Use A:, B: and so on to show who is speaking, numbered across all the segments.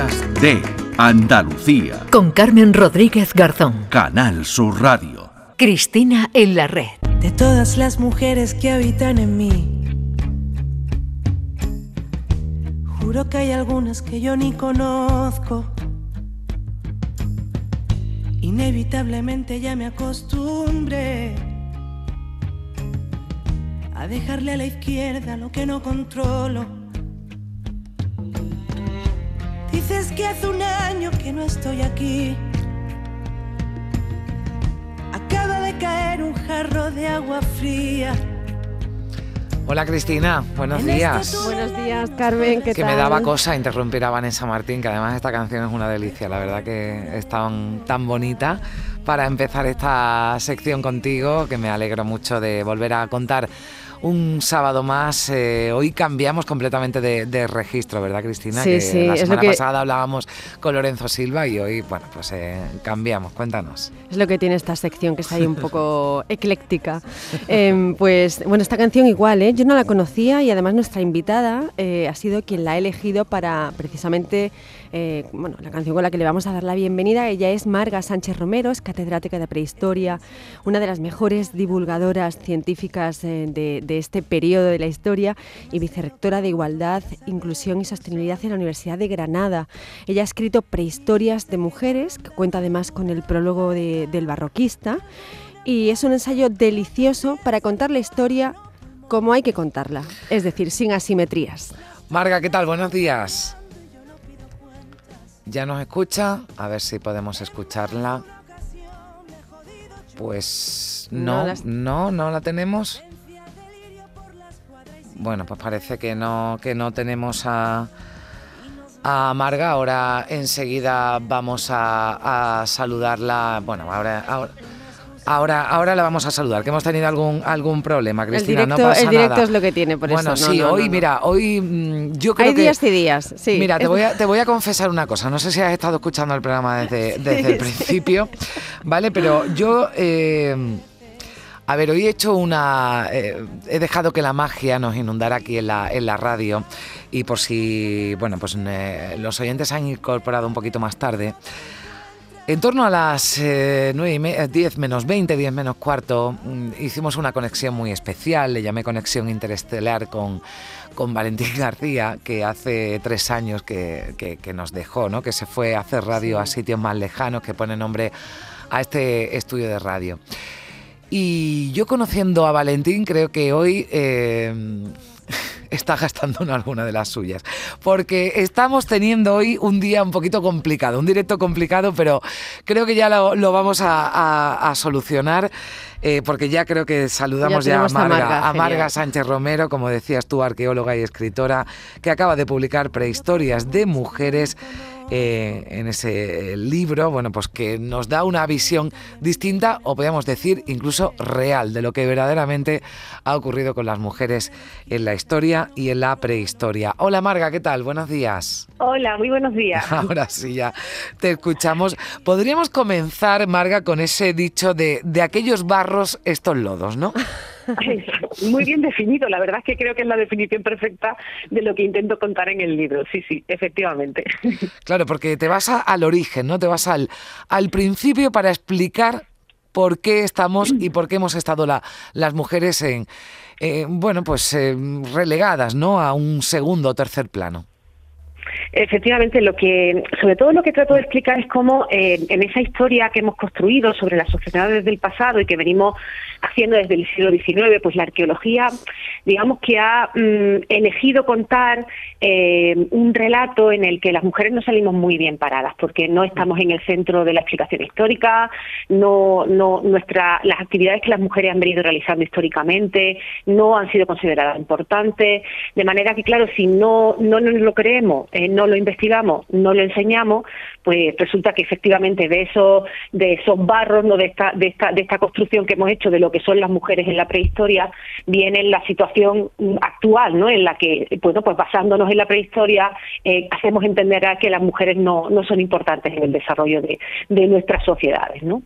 A: Días de Andalucía.
B: Con Carmen Rodríguez Garzón.
A: Canal Sur Radio.
B: Cristina en la red.
C: De todas las mujeres que habitan en mí. Juro que hay algunas que yo ni conozco. Inevitablemente ya me acostumbré a dejarle a la izquierda lo que no controlo. Dices que hace un año que no estoy aquí. Acaba de caer un jarro de agua fría.
D: Hola Cristina, buenos días.
E: Buenos días, Carmen, ¿qué
D: que me daba cosa interrumpir a Vanessa Martín, que además esta canción es una delicia, la verdad que es tan, tan bonita para empezar esta sección contigo, que me alegro mucho de volver a contar un sábado más. Eh, hoy cambiamos completamente de, registro, ¿verdad, Cristina?
E: Sí, sí.
D: La semana pasada hablábamos con Lorenzo Silva y hoy, bueno, pues eh, cambiamos. Cuéntanos.
E: Es lo que tiene esta sección, que está ahí un poco ecléctica. Em, pues, bueno, esta canción igual, ¿eh? Yo no la conocía y además nuestra invitada eh, ha sido quien la ha elegido para precisamente eh, bueno, la canción con la que le vamos a dar la bienvenida. Ella es Marga Sánchez Romero, es catedrática de prehistoria, una de las mejores divulgadoras científicas eh, de, este periodo de la historia y vicerrectora de Igualdad, Inclusión y Sostenibilidad en la Universidad de Granada. Ella ha escrito Prehistorias de Mujeres, que cuenta además con el prólogo del barroquista, y es un ensayo delicioso para contar la historia como hay que contarla, es decir, sin asimetrías.
D: Marga, ¿qué tal? Buenos días. ¿Ya nos escucha? A ver si podemos escucharla. Pues no, no, no, la tenemos. Bueno, pues parece que no, que no tenemos a, a Marga. Ahora enseguida vamos a, a saludarla. Bueno, ahora, ahora Ahora, ahora la vamos a saludar, que hemos tenido algún, algún problema, Cristina.
E: El directo,
D: no pasa
E: el directo es lo que tiene, por
D: bueno,
E: eso.
D: Bueno, sí, hoy, mira, hoy mm, yo creo
E: Hay
D: que.
E: días y días, sí.
D: Mira, te voy, a, te voy a confesar una cosa. No sé si has estado escuchando el programa desde, desde el principio, ¿vale? Pero yo. Eh, a ver, hoy he hecho una. Eh, he dejado que la magia nos inundara aquí en la, en la radio. Y por si. Bueno, pues eh, los oyentes han incorporado un poquito más tarde. En torno a las 9 y 10 menos 20, 10 menos cuarto, mm, hicimos una conexión muy especial, le llamé conexión interestelar con, con Valentín García, que hace tres años que, que, nos dejó, ¿no? que se fue a hacer radio a sitios más lejanos, que pone nombre a este estudio de radio. Y yo conociendo a Valentín, creo que hoy... Eh, está gastando en alguna de las suyas. Porque estamos teniendo hoy un día un poquito complicado, un directo complicado, pero creo que ya lo, vamos a, solucionar. Eh, porque ya creo que saludamos ya, a Marga, a Marga Sánchez Romero, como decías tú, arqueóloga y escritora, que acaba de publicar Prehistorias de Mujeres eh, en ese libro, bueno, pues que nos da una visión distinta o podríamos decir incluso real de lo que verdaderamente ha ocurrido con las mujeres en la historia y en la prehistoria. Hola Marga, ¿qué tal? Buenos días.
F: Hola, muy buenos días.
D: Ahora sí, ya te escuchamos. Podríamos comenzar, Marga, con ese dicho de, de aquellos barros, estos lodos, ¿no?
F: Muy bien definido, la verdad es que creo que es la definición perfecta de lo que intento contar en el libro. Sí, sí, efectivamente.
D: Claro, porque te vas al origen, ¿no? Te vas al, al principio para explicar por qué estamos y por qué hemos estado la, las mujeres en, eh, bueno, pues eh, relegadas, ¿no? A un segundo o tercer plano.
F: Efectivamente, lo que, sobre todo lo que trato de explicar es cómo eh, en esa historia que hemos construido sobre las sociedades del pasado y que venimos haciendo desde el siglo XIX, pues la arqueología, digamos que ha mm, elegido contar eh, un relato en el que las mujeres no salimos muy bien paradas, porque no estamos en el centro de la explicación histórica, no, no, nuestra, las actividades que las mujeres han venido realizando históricamente no han sido consideradas importantes, de manera que, claro, si no, no nos lo creemos, no lo investigamos, no lo enseñamos, pues resulta que efectivamente de esos, de esos barros, ¿no? de, esta, de, esta, de esta construcción que hemos hecho de lo que son las mujeres en la prehistoria, viene la situación actual, ¿no? en la que, bueno, pues basándonos en la prehistoria, eh, hacemos entender a que las mujeres no, no son importantes en el desarrollo de, de nuestras sociedades. ¿no?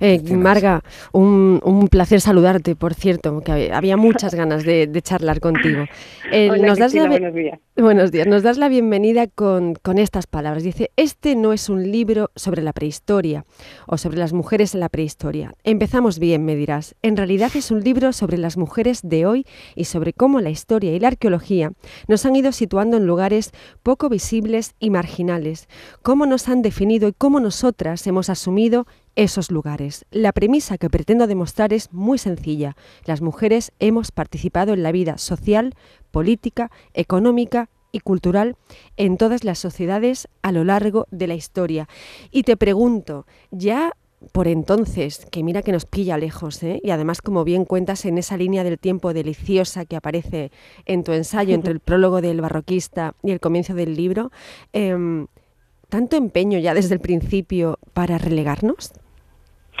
E: Eh, Marga, un, un, placer saludarte, por cierto, que había muchas ganas de, de charlar contigo.
F: Eh, Hola, nos das la... buenos días.
E: Buenos días. Nos das la bienvenida con, con, estas palabras. Dice, este no es un libro sobre la prehistoria o sobre las mujeres en la prehistoria. Empezamos bien, me dirás. En realidad es un libro sobre las mujeres de hoy y sobre cómo la historia y la arqueología nos han ido situando en lugares poco visibles y marginales, cómo nos han definido y cómo nosotras hemos asumido esos lugares. La premisa que pretendo demostrar es muy sencilla. Las mujeres hemos participado en la vida social, política, económica y cultural en todas las sociedades a lo largo de la historia. Y te pregunto, ya por entonces, que mira que nos pilla lejos, ¿eh? y además como bien cuentas en esa línea del tiempo deliciosa que aparece en tu ensayo entre el prólogo del barroquista y el comienzo del libro, eh, ¿tanto empeño ya desde el principio para relegarnos?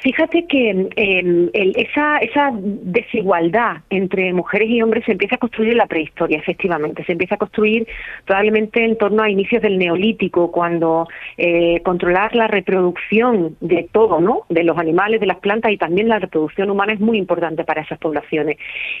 F: Fíjate que esa, esa desigualdad entre mujeres y hombres se empieza a construir en la prehistoria, efectivamente. Se empieza a construir probablemente en torno a inicios del neolítico, cuando eh, controlar la reproducción de todo, ¿no? De los animales, de las plantas y también la reproducción humana es muy importante para esas poblaciones.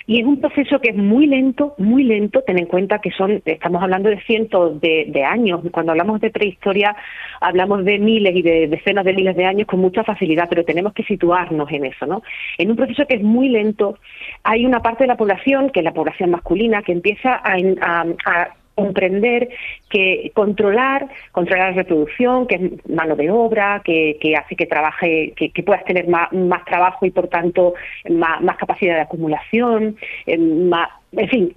F: Y es un proceso que es muy lento, muy lento. Ten en cuenta que son, estamos hablando de cientos de, de años. Cuando hablamos de prehistoria, hablamos de miles y de decenas de miles de años con mucha facilidad, pero tenemos que situarnos en eso, ¿no? En un proceso que es muy lento, hay una parte de la población, que es la población masculina, que empieza a, comprender que controlar, controlar la reproducción, que es mano de obra, que, hace que trabaje, que, puedas tener más, trabajo y por tanto más, capacidad de acumulación, eh, en fin,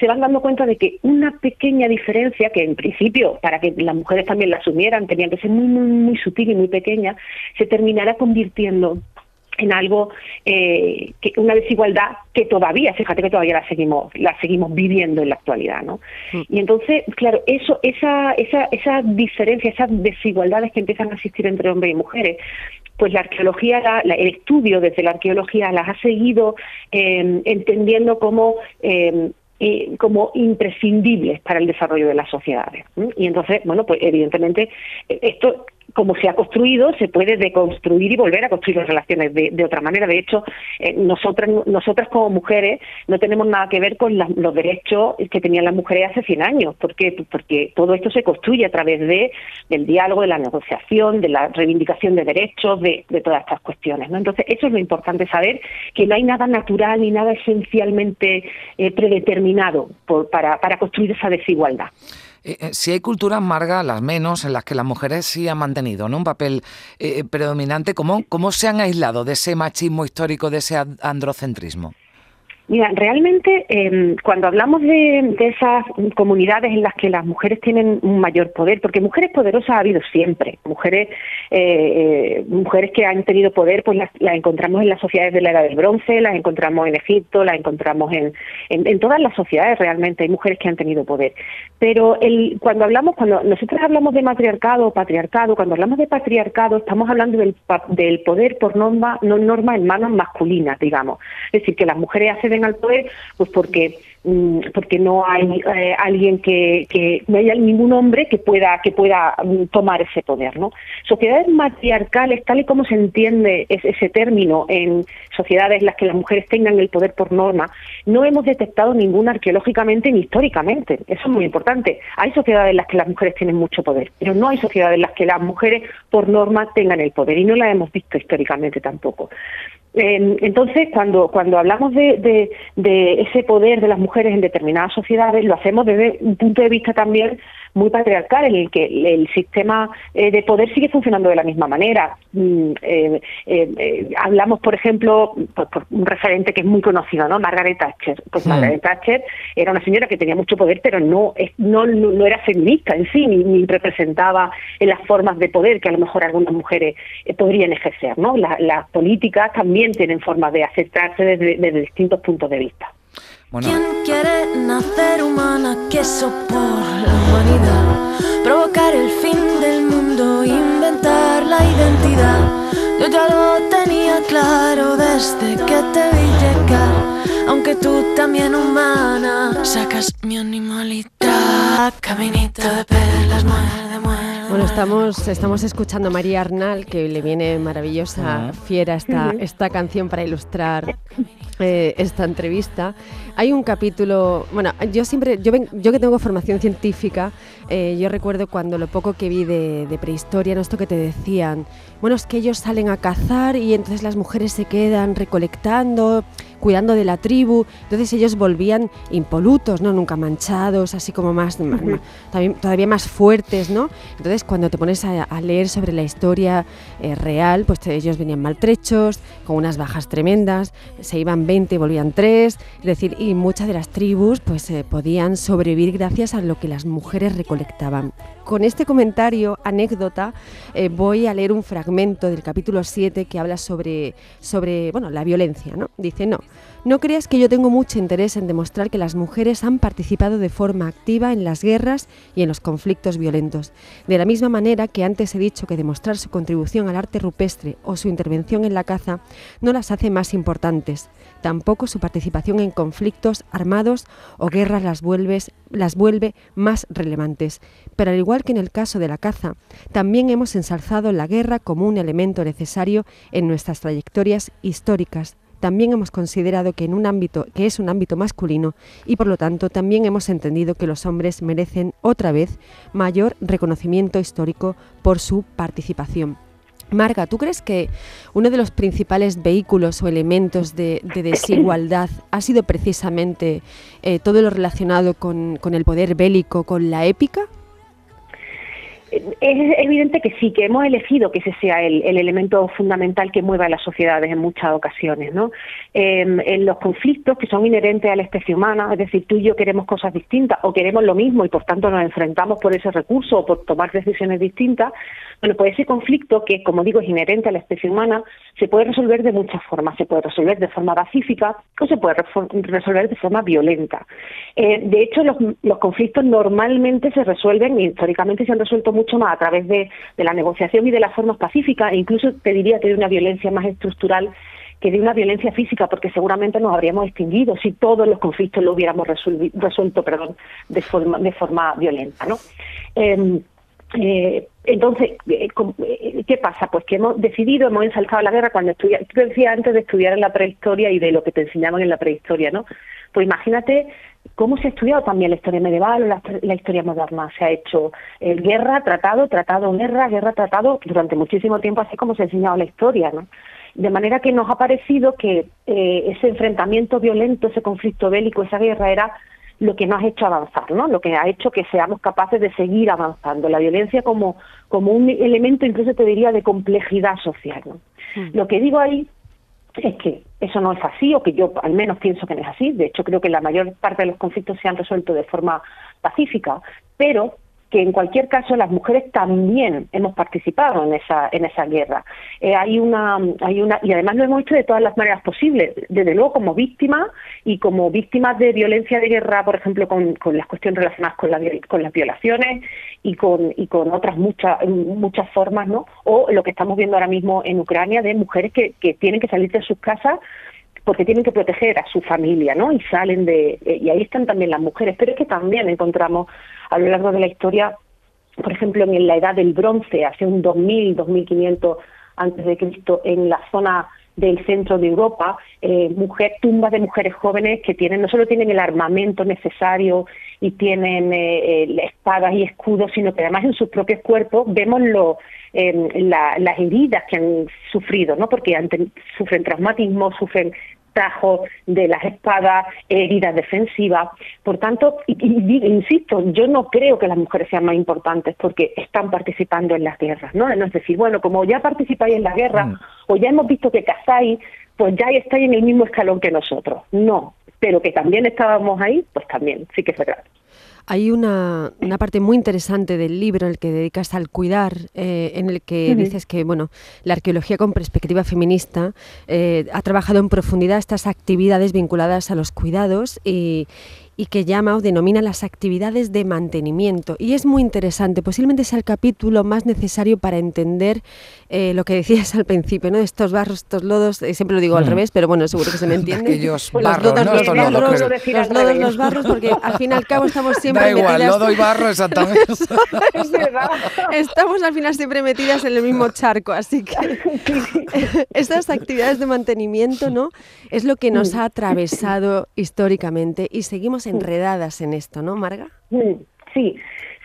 F: se van dando cuenta de que una pequeña diferencia, que en principio para que las mujeres también la asumieran tenían que ser muy, muy, muy sutil y muy pequeña, se terminará convirtiendo en algo eh, que una desigualdad que todavía fíjate que todavía la seguimos la seguimos viviendo en la actualidad no mm. y entonces claro eso esa esa esa diferencia esas desigualdades que empiezan a existir entre hombres y mujeres pues la arqueología el estudio desde la arqueología las ha seguido eh, entendiendo como eh, como imprescindibles para el desarrollo de las sociedades. Y entonces, bueno, pues evidentemente esto como se ha construido, se puede deconstruir y volver a construir las relaciones de, otra manera. De hecho, eh, nosotras, nosotras como mujeres no tenemos nada que ver con los derechos que tenían las mujeres hace 100 años. ¿Por qué? Porque todo esto se construye a través de, del diálogo, de la negociación, de la reivindicación de derechos, de, todas estas cuestiones. ¿no? Entonces, eso es lo importante saber, que no hay nada natural ni nada esencialmente eh, predeterminado para, para construir esa desigualdad.
D: Eh, eh, si hay culturas, Marga, las menos, en las que las mujeres sí han mantenido un papel eh, predominante, ¿cómo, ¿cómo se han aislado de ese machismo histórico, de ese androcentrismo?
F: Mira, realmente em, cuando hablamos de, esas comunidades en las que las mujeres tienen un mayor poder, porque mujeres poderosas ha habido siempre, mujeres eh, eh, mujeres que han tenido poder, pues las, encontramos en las sociedades de la Edad del Bronce, las encontramos en Egipto, las encontramos en, en, todas las sociedades realmente, hay mujeres que han tenido poder. Pero el, cuando hablamos, cuando nosotros hablamos de matriarcado o patriarcado, cuando hablamos de patriarcado estamos hablando del, del poder por norma, no norma en manos masculinas, digamos. Es decir, que las mujeres hacen al poder, pues porque mm, porque no hay eh, alguien que, que, no hay ningún hombre que pueda que pueda mm, tomar ese poder no sociedades matriarcales tal y como se entiende ese, término en sociedades en las que las mujeres tengan el poder por norma no hemos detectado ninguna arqueológicamente ni históricamente. Eso es muy importante. Hay sociedades en las que las mujeres tienen mucho poder pero no hay sociedades en las que las mujeres por norma tengan el poder y no la hemos visto históricamente tampoco entonces, cuando, cuando hablamos de, de, ese poder de las mujeres en determinadas sociedades, lo hacemos desde un punto de vista también muy patriarcal, en el que el, sistema eh, de poder sigue funcionando de la misma manera. Mm, eh, eh, hablamos, por ejemplo, por, un referente que es muy conocido, ¿no? Margaret Thatcher. Pues Margaret Thatcher era una señora que tenía mucho poder, pero no, no, no era feminista en sí, ni, representaba en las formas de poder que a lo mejor algunas mujeres podrían ejercer, ¿no? las políticas también tienen formas de aceptarse desde distintos puntos de vista.
C: ¿Quién quiere nacer humana? Queso por la humanidad. Provocar el fin del mundo, inventar la identidad. Yo ya lo tenía claro desde que te vi llegar. Aunque tú también humana, sacas mi animalidad. Caminito de perlas, muerde, muerde
E: Bueno, estamos, estamos escuchando a María Arnal, que le viene maravillosa, fiera esta, esta canción para ilustrar eh, esta entrevista. Hay un capítulo, bueno, yo siempre, yo, yo que tengo formación científica, eh, yo recuerdo cuando lo poco que vi de, de, prehistoria, ¿no? esto que te decían, bueno, es que ellos salen a cazar y entonces las mujeres se quedan recolectando, cuidando de la tribu, entonces ellos volvían impolutos, ¿no? Nunca manchados, así como más, más, todavía más fuertes, ¿no? Entonces cuando te pones a, a leer sobre la historia eh, real, pues ellos venían maltrechos, con unas bajas tremendas, se iban 20 y volvían 3, es decir, y muchas de las tribus pues eh, podían sobrevivir gracias a lo que las mujeres recolectaban. Con este comentario, anécdota, eh, voy a leer un fragmento del capítulo 7 que habla sobre, sobre bueno, la violencia. ¿no? Dice, no, no creas que yo tengo mucho interés en demostrar que las mujeres han participado de forma activa en las guerras y en los conflictos violentos. De la misma manera que antes he dicho que demostrar su contribución al arte rupestre o su intervención en la caza no las hace más importantes. Tampoco su participación en conflictos armados o guerras las, vuelve más relevantes. Pero al igual que en el caso de la caza, también hemos ensalzado la guerra como un elemento necesario en nuestras trayectorias históricas también hemos considerado que en un ámbito que es un ámbito masculino y por lo tanto también hemos entendido que los hombres merecen otra vez mayor reconocimiento histórico por su participación. Marga, ¿tú crees que uno de los principales vehículos o elementos de, de desigualdad ha sido precisamente eh, todo lo relacionado con el poder bélico, con la épica?
F: Es evidente que sí, que hemos elegido que ese sea el, el elemento fundamental que mueva a las sociedades en muchas ocasiones. ¿no? Eh, en los conflictos que son inherentes a la especie humana, es decir, tú y yo queremos cosas distintas o queremos lo mismo y por tanto nos enfrentamos por ese recurso o por tomar decisiones distintas, bueno, pues ese conflicto que, como digo, es inherente a la especie humana, se puede resolver de muchas formas. Se puede resolver de forma pacífica o se puede resolver de forma violenta. Eh, de hecho, los, los conflictos normalmente se resuelven, y históricamente se han resuelto más a través de, la negociación y de las formas pacíficas, e incluso te diría que de una violencia más estructural que de una violencia física, porque seguramente nos habríamos extinguido si todos los conflictos lo hubiéramos resuelto perdón, de, forma, de forma violenta. ¿no? Eh, eh, entonces, eh, eh, ¿qué pasa? Pues que hemos decidido, hemos ensalzado la guerra cuando estudiamos, tú decías antes de estudiar en la prehistoria y de lo que te enseñaban en la prehistoria, ¿no? Pues imagínate cómo se ha estudiado también la historia medieval o la, historia moderna. Se ha hecho eh, guerra, tratado, tratado, guerra, guerra, tratado, durante muchísimo tiempo, así como se ha enseñado la historia, ¿no? De manera que nos ha parecido que eh, ese enfrentamiento violento, ese conflicto bélico, esa guerra era lo que nos ha hecho avanzar, ¿no? Lo que ha hecho que seamos capaces de seguir avanzando. La violencia como, como un elemento, incluso te diría, de complejidad social, ¿no? Mm. Lo que digo ahí es que eso no es así, o que yo al menos pienso que no es así. De hecho, creo que la mayor parte de los conflictos se han resuelto de forma pacífica, pero que en cualquier caso las mujeres también hemos participado en esa en esa guerra eh, hay una hay una y además lo hemos hecho de todas las maneras posibles desde luego como víctimas y como víctimas de violencia de guerra por ejemplo con, con las cuestiones relacionadas con la, con las violaciones y con y con otras muchas muchas formas no o lo que estamos viendo ahora mismo en Ucrania de mujeres que, que tienen que salir de sus casas porque tienen que proteger a su familia, ¿no? Y salen de y ahí están también las mujeres, pero es que también encontramos a lo largo de la historia, por ejemplo, en la edad del bronce, hace un 2000, 2500 antes de Cristo, en la zona del centro de Europa, eh, mujer, tumbas de mujeres jóvenes que tienen no solo tienen el armamento necesario y tienen eh, eh, espadas y escudos, sino que además en sus propios cuerpos vemos lo, eh, la, las heridas que han sufrido, ¿no? Porque sufren traumatismo, sufren tajo de las espadas, heridas defensivas. Por tanto, y, y, insisto, yo no creo que las mujeres sean más importantes porque están participando en las guerras, ¿no? No es decir, bueno, como ya participáis en la guerra mm. o ya hemos visto que cazáis, pues ya estáis en el mismo escalón que nosotros. No, pero que también estábamos ahí, pues también, sí que es verdad.
E: Hay una, una, parte muy interesante del libro en el que dedicas al cuidar, eh, en el que uh -huh. dices que bueno, la arqueología con perspectiva feminista eh, ha trabajado en profundidad estas actividades vinculadas a los cuidados y, y que llama o denomina las actividades de mantenimiento. Y es muy interesante, posiblemente sea el capítulo más necesario para entender eh, lo que decías al principio, ¿no? Estos barros, estos lodos, eh, siempre lo digo al
D: Mm.
E: revés, pero bueno, seguro que se me entiende.
D: Aquellos
E: Pues
D: barros,
E: los lodos,
D: ¿no?
E: los,
D: lodos,
E: los lodos, barros, porque al fin y al cabo estamos siempre
D: Da igual,
E: metidas...
D: lodo y barro exactamente.
F: Es verdad.
E: Estamos al final siempre metidas en el mismo charco, así que estas actividades de mantenimiento, ¿no? Es lo que nos ha atravesado históricamente y seguimos enredadas en esto, ¿no, Marga?
F: Sí,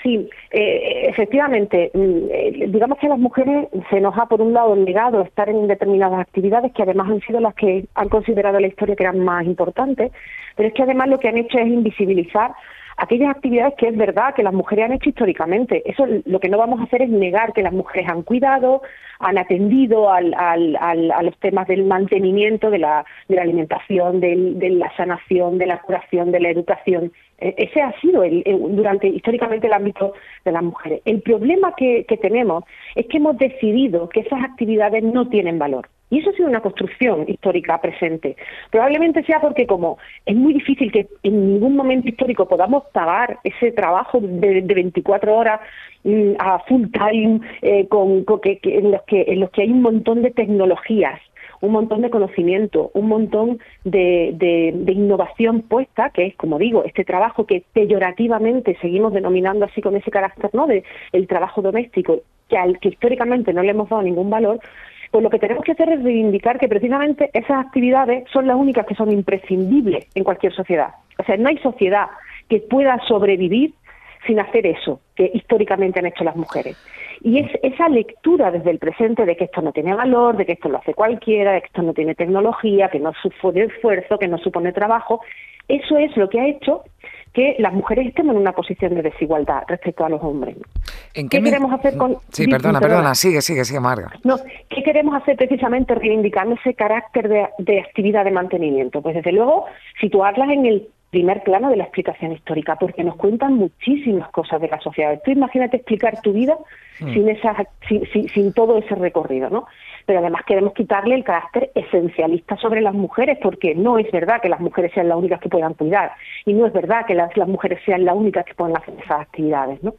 F: sí, eh, efectivamente, mm, eh, digamos que las mujeres se nos ha por un lado negado estar en determinadas actividades que además han sido las que han considerado la historia que eran más importantes, pero es que además lo que han hecho es invisibilizar aquellas actividades que es verdad que las mujeres han hecho históricamente. Eso lo que no vamos a hacer es negar que las mujeres han cuidado, han atendido al, al, al, a los temas del mantenimiento, de la, de la alimentación, del, de la sanación, de la curación, de la educación. Eh, Ese ha sido el, el- durante históricamente el ámbito de las mujeres. El problema que, que tenemos es que hemos decidido que esas actividades no tienen valor. Y eso ha sido una construcción histórica presente. Probablemente sea porque como es muy difícil que en ningún momento histórico podamos pagar ese trabajo de, de 24 horas mm, a full time, eh, con, con en, los que, en los que hay un montón de tecnologías, un montón de conocimiento, un montón de, de- de innovación puesta, que es, como digo, este trabajo que peyorativamente seguimos denominando así con ese carácter, ¿no?, de el trabajo doméstico, que al que históricamente no le hemos dado ningún valor, pues lo que tenemos que hacer es reivindicar que precisamente esas actividades son las únicas que son imprescindibles en cualquier sociedad. O sea, no hay sociedad que pueda sobrevivir sin hacer eso que históricamente han hecho las mujeres. Y es esa lectura desde el presente de que esto no tiene valor, de que esto lo hace cualquiera, de que esto no tiene tecnología, que no supone esfuerzo, que no supone trabajo, eso es lo que ha hecho que las mujeres estemos en una posición de desigualdad respecto a los hombres.
D: ¿En
F: ¿Qué
D: me-
F: queremos hacer con-
D: Sí, perdona,
F: perdona.
D: sigue, sigue, sigue, Marga.
F: No, ¿qué queremos hacer precisamente reivindicando ese carácter de, de actividad de mantenimiento? Pues desde luego situarlas en el primer plano de la explicación histórica, porque nos cuentan muchísimas cosas de la sociedad. Tú imagínate explicar tu vida sin, esas, sin, sin- sin todo ese recorrido, ¿no? Pero además queremos quitarle el carácter esencialista sobre las mujeres, porque no es verdad que las mujeres sean las únicas que puedan cuidar, y no es verdad que las, las mujeres sean las únicas que puedan hacer esas actividades, ¿no?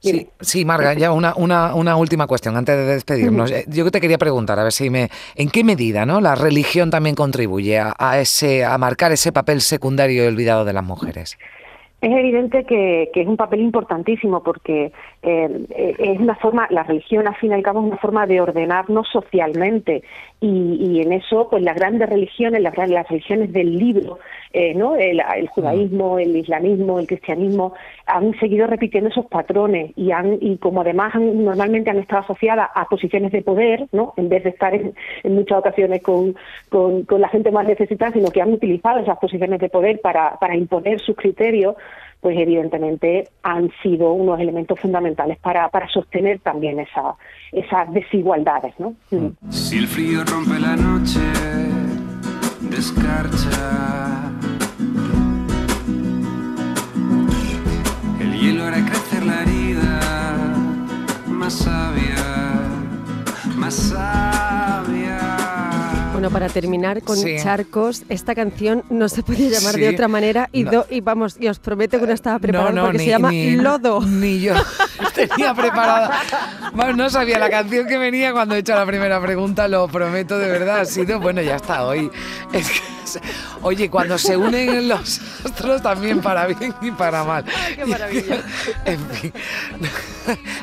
D: Sí, sí, Marga, ya una, una, una última cuestión antes de despedirnos. Eh, Yo te quería preguntar, a ver si me. ¿En qué medida ¿no? la religión también contribuye a, a ese, a marcar ese papel secundario y olvidado de las mujeres?
F: Es evidente que, que es un papel importantísimo porque eh, eh, es una forma, la religión al fin y al cabo es una forma de ordenarnos socialmente y, y en eso pues las grandes religiones, las religiones del libro, eh, ¿no? el, el judaísmo, el islamismo, el cristianismo han seguido repitiendo esos patrones y han y como además han- normalmente han estado asociadas a posiciones de poder, ¿no? en vez de estar en, en muchas ocasiones con, con, con la gente más necesitada, sino que han utilizado esas posiciones de poder para, para imponer sus criterios pues evidentemente han sido unos elementos fundamentales para, para sostener también esa, esas desigualdades. ¿no? Mm.
G: Si el frío rompe la noche, descarcha. Más sabia, más sabia.
E: Bueno, para terminar con
D: Sí.
E: charcos, esta canción no se podía llamar de otra manera y,
D: No.
E: do- y vamos, y os prometo que no estaba
D: no, no,
E: porque
D: ni,
E: se llama
D: ni-
E: Lodo.
D: Ni yo tenía preparada. Bueno, no sabía la canción que venía cuando he hecho la primera pregunta, lo prometo de verdad. Ha sido, bueno, ya está hoy. Es que, oye, cuando se unen los astros también para bien y para mal.
E: Qué maravilla.
D: En fin,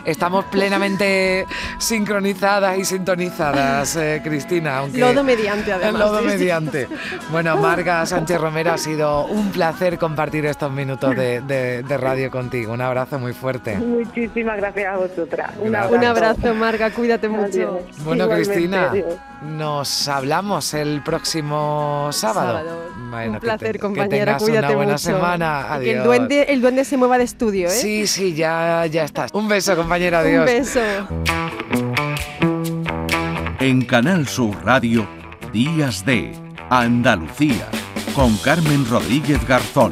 D: estamos plenamente sincronizadas y sintonizadas, eh, Cristina. Aunque
E: Lodo mediante, además.
D: Lodo
E: sí,
D: mediante. Bueno, Marga Sánchez Romero, ha sido un placer compartir estos minutos de, de- de radio contigo. Un abrazo muy fuerte.
F: Muchísimas gracias a vosotras. Un
D: Gracias.
E: Un abrazo, Marga, cuídate mucho.
F: Adiós.
D: Bueno,
F: Igualmente,
D: Cristina,
F: adiós.
D: Nos hablamos el próximo sábado.
E: Sábado.
D: Bueno,
E: Un
D: que
E: placer,
D: te-
E: compañera,
D: que
E: cuídate
D: una buena
E: mucho.
D: semana. Adiós.
E: Que el duende, el duende se mueva de estudio, ¿eh?
D: Sí, sí, ya, ya estás. Un beso, compañera. Adiós.
E: Un beso.
A: En Canal Sur Radio, Días de Andalucía, con Carmen Rodríguez Garzón.